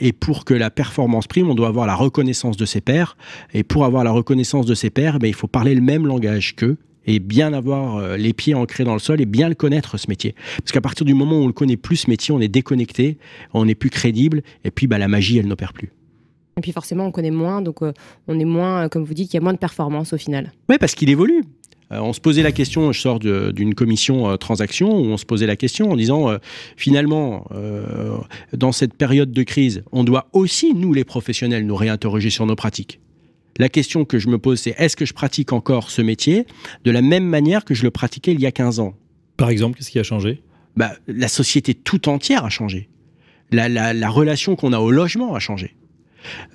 et pour que la performance prime, on doit avoir la reconnaissance de ses pairs. Et pour avoir la reconnaissance de ses pairs, ben, il faut parler le même langage qu'eux et bien avoir euh, les pieds ancrés dans le sol et bien le connaître ce métier. Parce qu'à partir du moment où on le connaît plus ce métier, on est déconnecté, on est plus crédible et puis bah, la magie elle n'opère plus. Et puis forcément on connaît moins, donc euh, on est moins, euh, comme vous dites, il y a moins de performance au final. Oui, parce qu'il évolue. on se posait la question, je sors d'une commission transaction où on se posait la question en disant finalement, dans cette période de crise, on doit aussi, nous les professionnels, nous réinterroger sur nos pratiques. La question que je me pose, c'est est-ce que je pratique encore ce métier de la même manière que je le pratiquais il y a 15 ans? Par exemple, qu'est-ce qui a changé? Bah, La société tout entière a changé. La, relation qu'on a au logement a changé.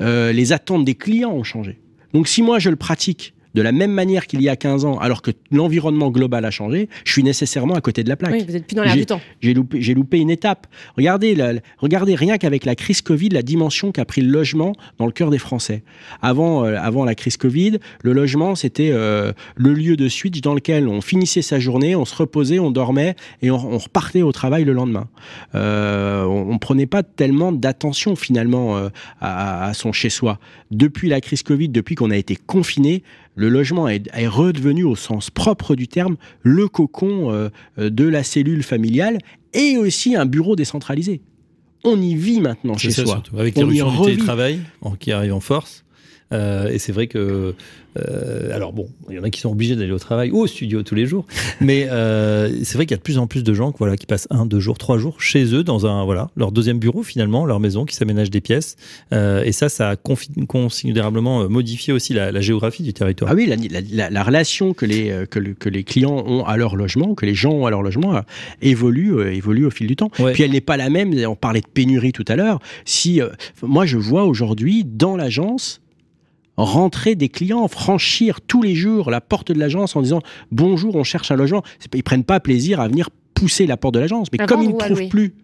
Euh, les attentes des clients ont changé. Donc si moi je le pratique de la même manière qu'il y a 15 ans, alors que l'environnement global a changé, je suis nécessairement à côté de la plaque. Oui, vous n'êtes plus dans l'air du temps. J'ai loupé, loupé, une étape. Regardez, regardez rien qu'avec la crise Covid, la dimension qu'a pris le logement dans le cœur des Français. Avant, euh, avant la crise Covid, le logement, c'était euh, le lieu de switch dans lequel on finissait sa journée, on se reposait, on dormait et on, repartait au travail le lendemain. Euh, on ne prenait pas tellement d'attention finalement à, à son chez-soi. Depuis la crise Covid, depuis qu'on a été confiné, le logement est, redevenu au sens propre du terme le cocon euh, de la cellule familiale et aussi un bureau décentralisé. On y vit maintenant chez soi. Avec l'éruption du télétravail qui arrive en force. Euh, et c'est vrai que euh, alors bon, il y en a qui sont obligés d'aller au travail ou au studio tous les jours, mais euh, c'est vrai qu'il y a de plus en plus de gens voilà, qui passent un, deux jours, trois jours chez eux dans un voilà leur deuxième bureau finalement, leur maison, qui s'aménage des pièces. Et ça, ça a considérablement modifié aussi la, géographie du territoire. Ah oui, la, relation que les, que, les clients ont à leur logement, que les gens ont à leur logement, évolue, évolue au fil du temps. Puis elle n'est pas la même. On parlait de pénurie tout à l'heure. Si moi je vois aujourd'hui dans l'agence rentrer des clients, franchir tous les jours la porte de l'agence en disant bonjour, on cherche un logement. Ils prennent pas plaisir à venir pousser la porte de l'agence, mais comme ils ne trouvent plus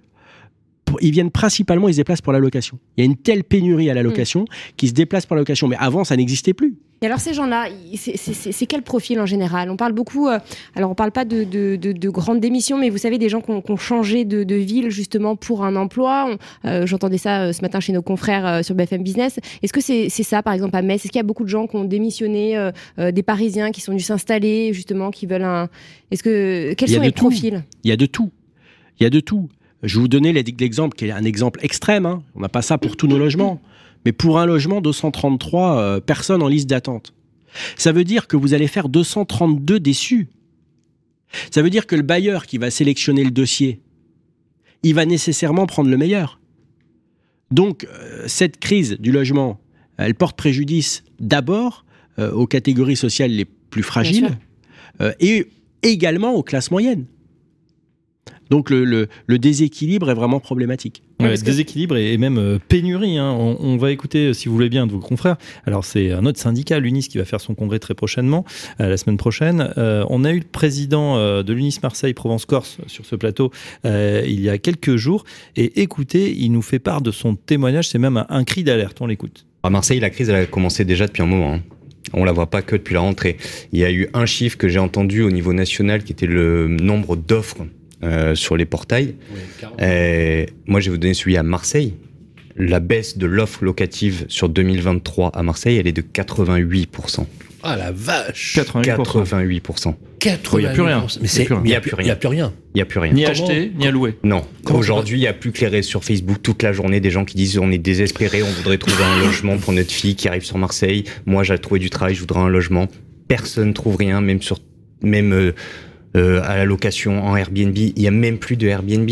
ils viennent principalement, ils se déplacent pour la location. Il y a une telle pénurie à la location mm. qu'ils se déplacent pour la location. Mais avant, ça n'existait plus. Et alors ces gens-là, c'est quel profil en général? On parle beaucoup, euh, alors on parle pas de, de, grandes démissions, mais vous savez des gens qui ont, changé de, ville justement pour un emploi. Euh, j'entendais ça euh, ce matin chez nos confrères sur BFM Business. Est-ce que c'est ça par exemple à Metz? Est-ce qu'il y a beaucoup de gens qui ont démissionné, des Parisiens qui sont venus s'installer justement, qui veulent un... Est-ce que quels sont les profils? Il y a de tout. Il y a de tout. Je vais vous donner l'exemple qui est un exemple extrême. Hein. On n'a pas ça pour tous nos logements. Mais pour un logement, 233 euh, personnes en liste d'attente. Ça veut dire que vous allez faire 232 déçus. Ça veut dire que le bailleur qui va sélectionner le dossier, il va nécessairement prendre le meilleur. Donc, euh, cette crise du logement, elle porte préjudice d'abord euh, aux catégories sociales les plus fragiles et également aux classes moyennes. Donc le, le- le déséquilibre est vraiment problématique. Ouais, déséquilibre et, et même euh, pénurie. hein. On, on va écouter, euh, si vous voulez bien, de vos confrères. Alors, c'est un autre syndicat, l'UNIS, qui va faire son congrès très prochainement, euh, la semaine prochaine. Euh, on a eu le président de l'UNIS Marseille-Provence-Corse sur ce plateau euh, il y a quelques jours. Et écoutez, il nous fait part de son témoignage. C'est même un, un cri d'alerte. On l'écoute. À Marseille, la crise elle a commencé déjà depuis un moment. hein. On la voit pas que depuis la rentrée. Il y a eu un chiffre que j'ai entendu au niveau national qui était le nombre d'offres euh, sur les portails. Et moi, je vais vous donner celui à Marseille. La baisse de l'offre locative sur 2023 à Marseille, elle est de 88%. Ah la vache 88%. 88%. 80 Il y a plus rien. Mais c'est, Il y a plus rien. il y a plus rien. Il a plus rien. Il n'y a plus rien. Ni Comment- acheter, ni à louer. Non. Aujourd'hui, il n'y a plus clairé sur Facebook toute la journée des gens qui disent on est désespérés, on voudrait trouver un logement pour notre fille qui arrive sur Marseille. Moi, j'ai trouvé du travail, je voudrais un logement. Personne ne trouve rien, même sur, même euh, euh, à la location en Airbnb. Il n'y a même plus de Airbnb.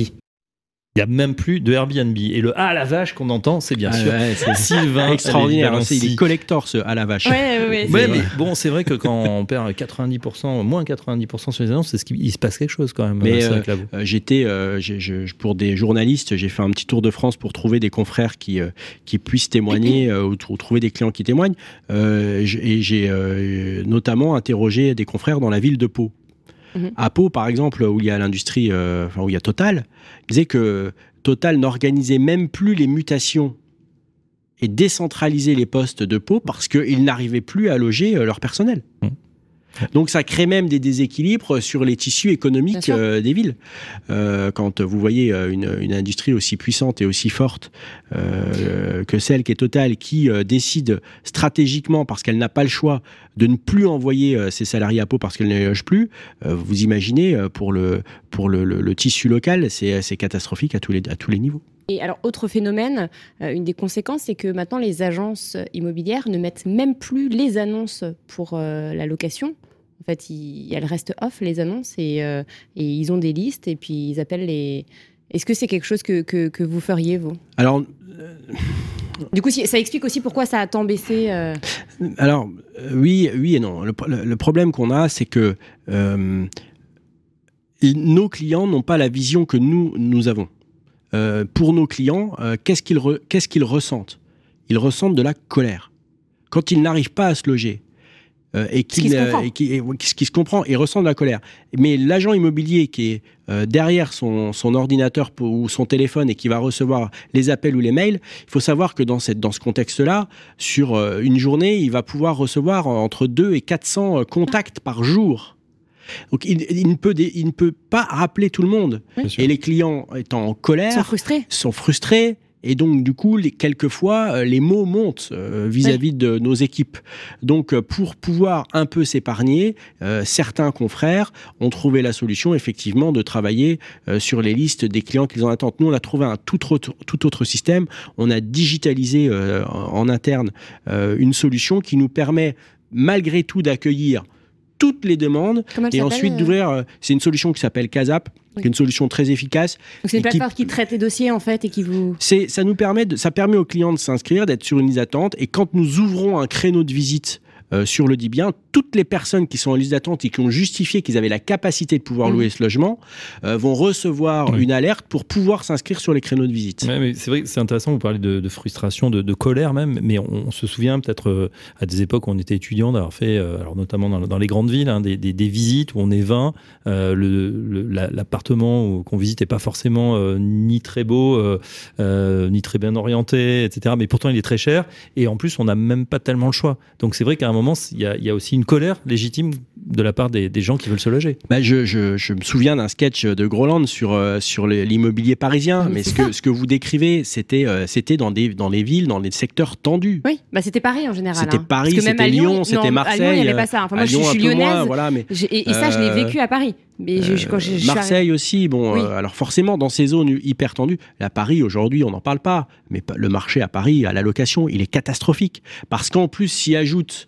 Il n'y a même plus de Airbnb. Et le ah la vache qu'on entend, c'est bien Ah sûr ouais, c'est Sylvain. extraordinaire. c'est- il est collector ce à la vache. Ouais, ouais, ouais, Ouais, c'est- mais bon, c'est vrai que quand on perd 90%, moins 90% sur les annonces, c'est ce il se passe quelque chose quand même. Mais, euh, Euh, J'étais euh, pour des journalistes, j'ai fait un petit tour de France pour trouver des confrères qui euh, qui puissent témoigner euh, ou, ou trouver des clients qui témoignent. Euh, et j'ai euh, notamment interrogé des confrères dans la ville de Pau. Mhm. À Pau, par exemple, où il y a l'industrie, euh, enfin où il y a Total, ils disaient que Total n'organisait même plus les mutations et décentralisait les postes de Pau parce qu'ils n'arrivaient plus à loger euh, leur personnel. Mhm. Donc ça crée même des déséquilibres sur les tissus économiques euh, des villes. Euh, quand vous voyez euh, une, une industrie aussi puissante et aussi forte euh, que celle qui est Total, qui décide stratégiquement, parce qu'elle n'a pas le choix, de ne plus envoyer ses salariés à Pau parce qu'elle ne les loge plus, vous imaginez, pour le, pour le, le- le tissu local, c'est c'est catastrophique à tous les, à tous les niveaux. Et alors, autre phénomène, euh, une des conséquences, c'est que maintenant, les agences immobilières ne mettent même plus les annonces pour euh, la location. En fait, ils- elles restent off, les annonces, et, euh, et ils ont des listes, et puis ils appellent les... Est-ce que c'est quelque chose que, que, que vous feriez, vous? Alors, Du coup, ça explique aussi pourquoi ça a tant baissé. euh, Alors, oui, oui et non. Le, problème qu'on a, c'est que euh, nos clients n'ont pas la vision que nous, nous avons. Euh, pour nos clients, euh, qu'est-ce qu'ils re- ressentent? Ils ressentent de la colère. Quand ils n'arrivent pas à se loger, euh, et qui se euh, comprend. et qui, et- ce qui se comprend, ils ressentent de la colère. Mais l'agent immobilier qui est euh, derrière son, son ordinateur pour- ou son téléphone et qui va recevoir les appels ou les mails, il faut savoir que dans, cette, dans ce contexte-là, sur une journée, il va pouvoir recevoir entre 2 et 400 euh, contacts par jour. Donc il, il ne peut dé- il ne peut pas rappeler tout le monde. Et les clients étant en colère, sont frustrés. sont frustrés. Et donc, du coup, les, quelquefois, euh, les mots montent euh, vis-à-vis de nos équipes. Donc, euh, pour pouvoir un peu s'épargner, euh, certains confrères ont trouvé la solution, effectivement, de travailler euh, sur les listes des clients qu'ils en attendent. Nous, on a trouvé un tout autre, tout autre système. On a digitalisé euh, en, interne euh, une solution qui nous permet, malgré tout, d'accueillir toutes les demandes et ensuite euh d'ouvrir. euh, c'est une solution qui s'appelle Casap, qui est une solution très efficace. Donc, c'est une qui- plateforme qui traite les dossiers, en fait, et qui vous. C'est, ça nous permet, de, ça permet aux clients de s'inscrire, d'être sur une liste d'attente. Et quand nous ouvrons un créneau de visite euh, sur le dit bien, toutes les personnes qui sont en liste d'attente et qui ont justifié qu'ils avaient la capacité de pouvoir Mhm. louer ce logement euh, vont recevoir Oui. une alerte pour pouvoir s'inscrire sur les créneaux de visite. Ouais, c'est vrai que c'est intéressant, vous parlez de, de frustration, de, de colère même, mais on, on se souvient peut-être euh, à des époques où on était étudiant d'avoir fait, alors notamment dans, dans les grandes villes, hein, des, des- des visites où on est 20, euh, le- le- la- l'appartement où- qu'on visite n'est pas forcément ni très beau, ni très bien orienté, etc. Mais pourtant il est très cher, et en plus on n'a même pas tellement le choix. Donc c'est vrai qu'à un moment, il y a, il y a aussi une colère légitime de la part des, des gens qui veulent se loger. Bah, je, je- je me souviens d'un sketch de Groland sur, euh, sur l'immobilier parisien, Mais mais ce que, ce que vous décrivez, c'était, euh, c'était dans, des, dans les villes, dans les secteurs tendus. Oui, bah, c'était Paris en général. C'était hein. Paris, c'était Lyon, Lyon, non, c'était À Lyon, il Marseille. n'y avait pas ça. Enfin, moi, à je, Lyon, je suis moins, lyonnaise. voilà, mais j'ai- Et, et ça, je l'ai Euh, vécu à Paris. Mais je, quand je, je suis Marseille aussi, bon, Oui. euh, alors forcément dans ces zones hyper tendues, à Paris aujourd'hui on n'en parle pas, mais le marché à Paris à la location il est catastrophique parce qu'en plus s'y ajoute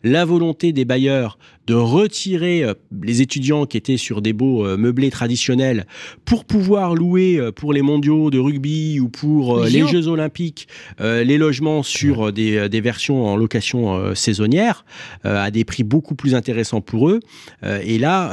la volonté des bailleurs de retirer euh, les étudiants qui étaient sur des beaux euh, meublés traditionnels pour pouvoir louer euh, pour les mondiaux de rugby ou pour Les. Jeux olympiques les logements sur des, des versions en location saisonnière à des prix beaucoup plus intéressants pour eux. Et là,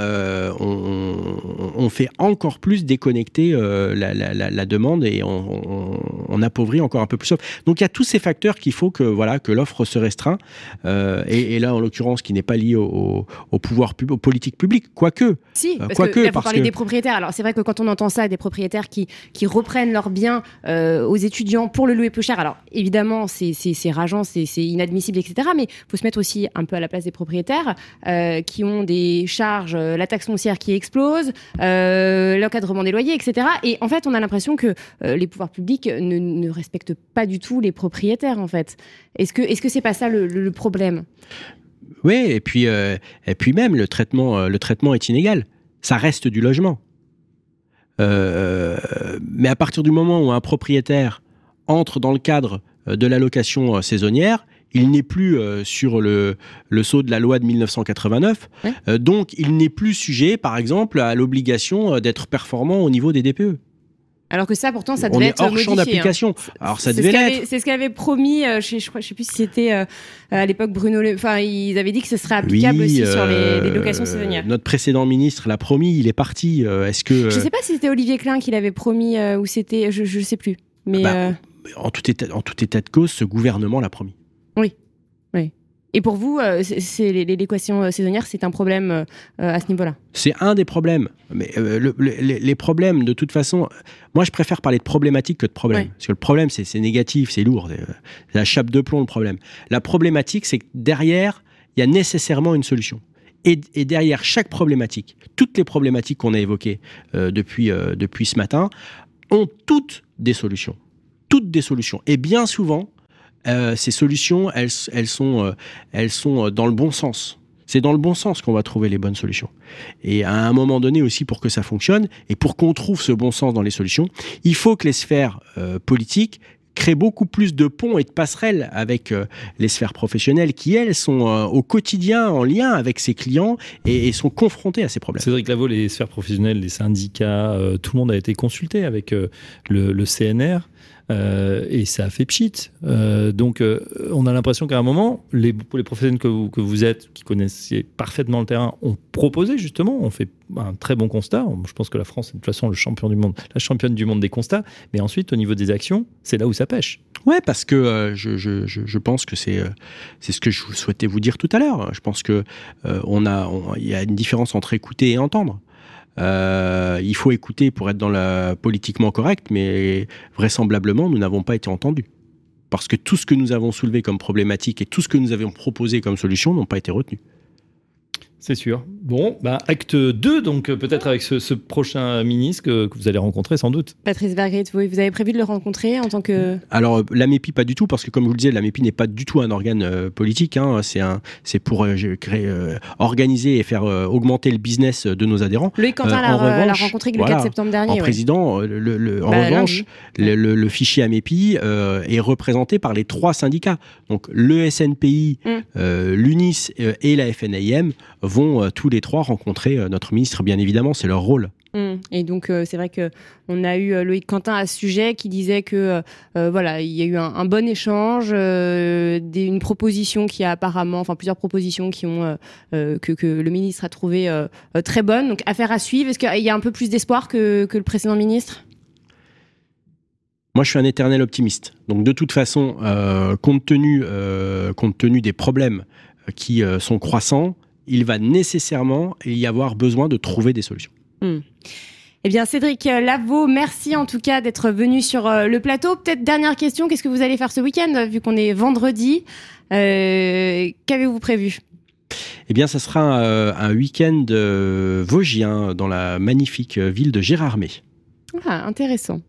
on, fait encore plus déconnecter la, la- la- la demande et on, on- on appauvrit encore un peu plus. Donc il y a tous ces facteurs qu'il faut que voilà que l'offre se restreint. Et, et là, en l'occurrence, qui n'est pas lié au, au- pouvoir pub- aux politiques publiques, quoique. Si, Euh, parce quoique, que là, vous parce parlez que- des propriétaires. Alors, c'est vrai que quand on entend ça, des propriétaires qui, qui reprennent leurs biens euh, aux étudiants pour le louer plus cher, alors évidemment, c'est rageant, c'est inadmissible, etc. Mais il faut se mettre aussi un peu à la place des propriétaires euh, qui ont des charges, la taxe foncière qui explose, euh, l'encadrement des loyers, etc. Et en fait, on a l'impression que les pouvoirs publics ne, ne respectent pas du tout les propriétaires, en fait. Est-ce que est-ce que c'est pas ça le problème? Oui, et puis, euh, et puis même, le traitement, euh, le traitement est inégal. Ça reste du logement. Euh, mais à partir du moment où un propriétaire entre dans le cadre de la location saisonnière, il n'est plus sur le, le sceau de la loi de 1989. Ouais. Euh, donc, il n'est plus sujet, par exemple, à l'obligation d'être performant au niveau des DPE. Alors que ça, pourtant, ça On devait est être hors champ modifié, hein. d'application. Alors, ça C'est devait ce qu'avait- l'être. C'est ce qu'avait promis, euh, je, je, crois, je sais plus si c'était euh, à l'époque Bruno. Le... Enfin, ils avaient dit que ce serait applicable aussi sur les, euh, les locations saisonnières. Notre précédent ministre l'a promis, il est parti. Euh, Est-ce que. Je sais pas si c'était Olivier Klein qui l'avait promis euh, ou c'était, je, je sais plus. Mais Bah, euh, en tout, état, en tout état de cause, ce gouvernement l'a promis. Et pour vous, euh, c'est- locations euh, saisonnières, c'est un problème euh, à ce niveau-là? C'est un des problèmes. Mais le- le- les, problèmes, de toute façon, moi je préfère parler de problématique que de problème. Parce que le problème, c'est négatif, c'est lourd. C'est la chape de plomb, le problème. La problématique, c'est que derrière, il y a nécessairement une solution. Et, et derrière chaque problématique, toutes les problématiques qu'on a évoquées depuis, depuis ce matin, ont toutes des solutions. Toutes des solutions. Et bien souvent, euh, ces solutions, elles, sont, euh, euh, dans le bon sens. C'est dans le bon sens qu'on va trouver les bonnes solutions. Et à un moment donné aussi, pour que ça fonctionne, et pour qu'on trouve ce bon sens dans les solutions, il faut que les sphères politiques créent beaucoup plus de ponts et de passerelles avec les sphères professionnelles qui, elles, sont au quotidien en lien avec ses clients et, sont confrontées à ces problèmes. Cédric Lavaux, les sphères professionnelles, les syndicats, tout le monde a été consulté avec le CNR. Euh, et ça a fait pchit. Euh, donc, euh, on a l'impression qu'à un moment, les, les professionnels que vous, que vous êtes, qui connaissiez parfaitement le terrain, ont proposé justement, ont fait un très bon constat. Je pense que la France est de toute façon le champion du monde, la championne du monde des constats. Mais ensuite, au niveau des actions, c'est là où ça pêche. Ouais, parce que je, je, je, pense que c'est ce que je souhaitais vous dire tout à l'heure. Je pense que on y a une différence entre écouter et entendre. Euh, il faut écouter pour être dans la politiquement correct, mais vraisemblablement nous n'avons pas été entendus parce que tout ce que nous avons soulevé comme problématique et tout ce que nous avions proposé comme solution n'ont pas été retenus. C'est sûr. Bon, bah, acte 2, donc euh, peut-être avec ce, ce prochain ministre que, que vous allez rencontrer sans doute. Patrice Vergrit, vous, vous avez prévu de le rencontrer en tant que. Alors, euh, la MEPI, pas du tout, parce que comme je vous le disais, la MEPI n'est pas du tout un organe euh, politique. hein. c'est un, c'est pour euh, créer, euh, organiser et faire euh, augmenter le business de nos adhérents. Loïc Quentin Euh, l'a en l'a rencontré le voilà, 4 septembre En dernier. ouais. président, le, le- en Bah, revanche, le, le- le fichier AMEPI euh, est représenté par les trois syndicats. Donc, le SNPI, Mm. euh, l'UNIS euh, et la FNAIM vont euh, tous les trois rencontrer euh, notre ministre, bien évidemment, c'est leur rôle. Mm. Et donc, euh, c'est vrai que on a eu euh, Loïc Quentin à ce sujet qui disait que euh, voilà, il y a eu un, un bon échange, des- une proposition qui a apparemment, enfin plusieurs propositions qui ont que, que le ministre a trouvé très bonnes. Donc, affaire à suivre. Est-ce qu'il y a un peu plus d'espoir que, que le précédent ministre? Moi, je suis un éternel optimiste. Donc, de toute façon, compte, tenu, compte tenu des problèmes qui sont croissants, il va nécessairement y avoir besoin de trouver des solutions. Eh bien, Cédric Lavaux, merci en tout cas d'être venu sur euh, le plateau. Peut-être dernière question, qu'est-ce que vous allez faire ce week-end, euh, vu qu'on est vendredi Euh, Qu'avez-vous prévu? Eh bien, ça sera un week-end vosgien dans la magnifique ville de Gérardmer, Ah, intéressant.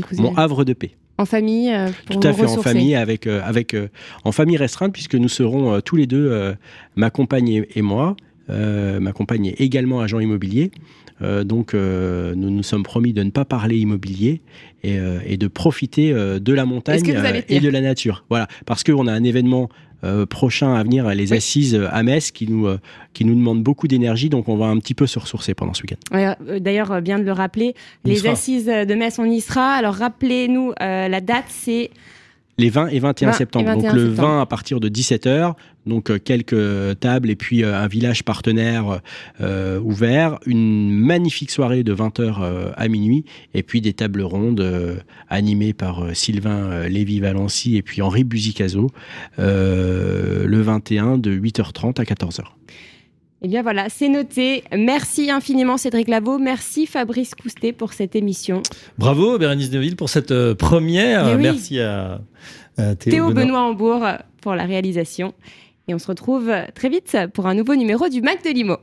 Donc, mon havre de paix. En famille euh, pour Tout à vous fait en famille, avec, euh, avec, euh, en famille restreinte, puisque nous serons tous les deux, ma compagne et, et moi. Ma compagne est également agent immobilier. Euh, donc, euh, nous nous sommes promis de ne pas parler immobilier et, euh, et de profiter de la montagne et de la nature. Voilà, parce qu'on a un événement prochain à venir les assises à Metz qui nous, euh, qui nous demandent beaucoup d'énergie. Donc, on va un petit peu se ressourcer pendant ce week-end. Euh, D'ailleurs, euh, bien de le rappeler, On les assises de Metz, on y sera. Alors, rappelez-nous, euh, la date, c'est Les 20 et 21 20 et septembre. 21 donc, le septembre. 20 à partir de 17h. Donc, euh, quelques tables et puis euh, un village partenaire euh, ouvert. Une magnifique soirée de 20h euh, à minuit. Et puis des tables rondes euh, animées par Sylvain Lévy-Valency et puis Henri Buzicazo. euh, le 21 de 8h30 à 14h. Eh bien voilà, c'est noté. Merci infiniment Cédric Lavaux. Merci Fabrice Coustet pour cette émission. Bravo Bérénice Deville pour cette euh, première. Eh oui. Merci à, à Théo, Théo Benoît. Benoît Hambourg pour la réalisation. Et on se retrouve très vite pour un nouveau numéro du Mac de Limo.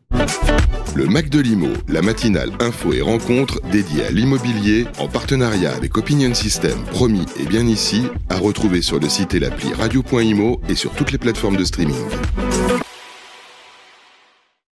Le Mac de l'Imo, la matinale info et rencontre dédiée à l'immobilier en partenariat avec Opinion System, promis et bien ici, à retrouver sur le site et l'appli radio.imo et sur toutes les plateformes de streaming.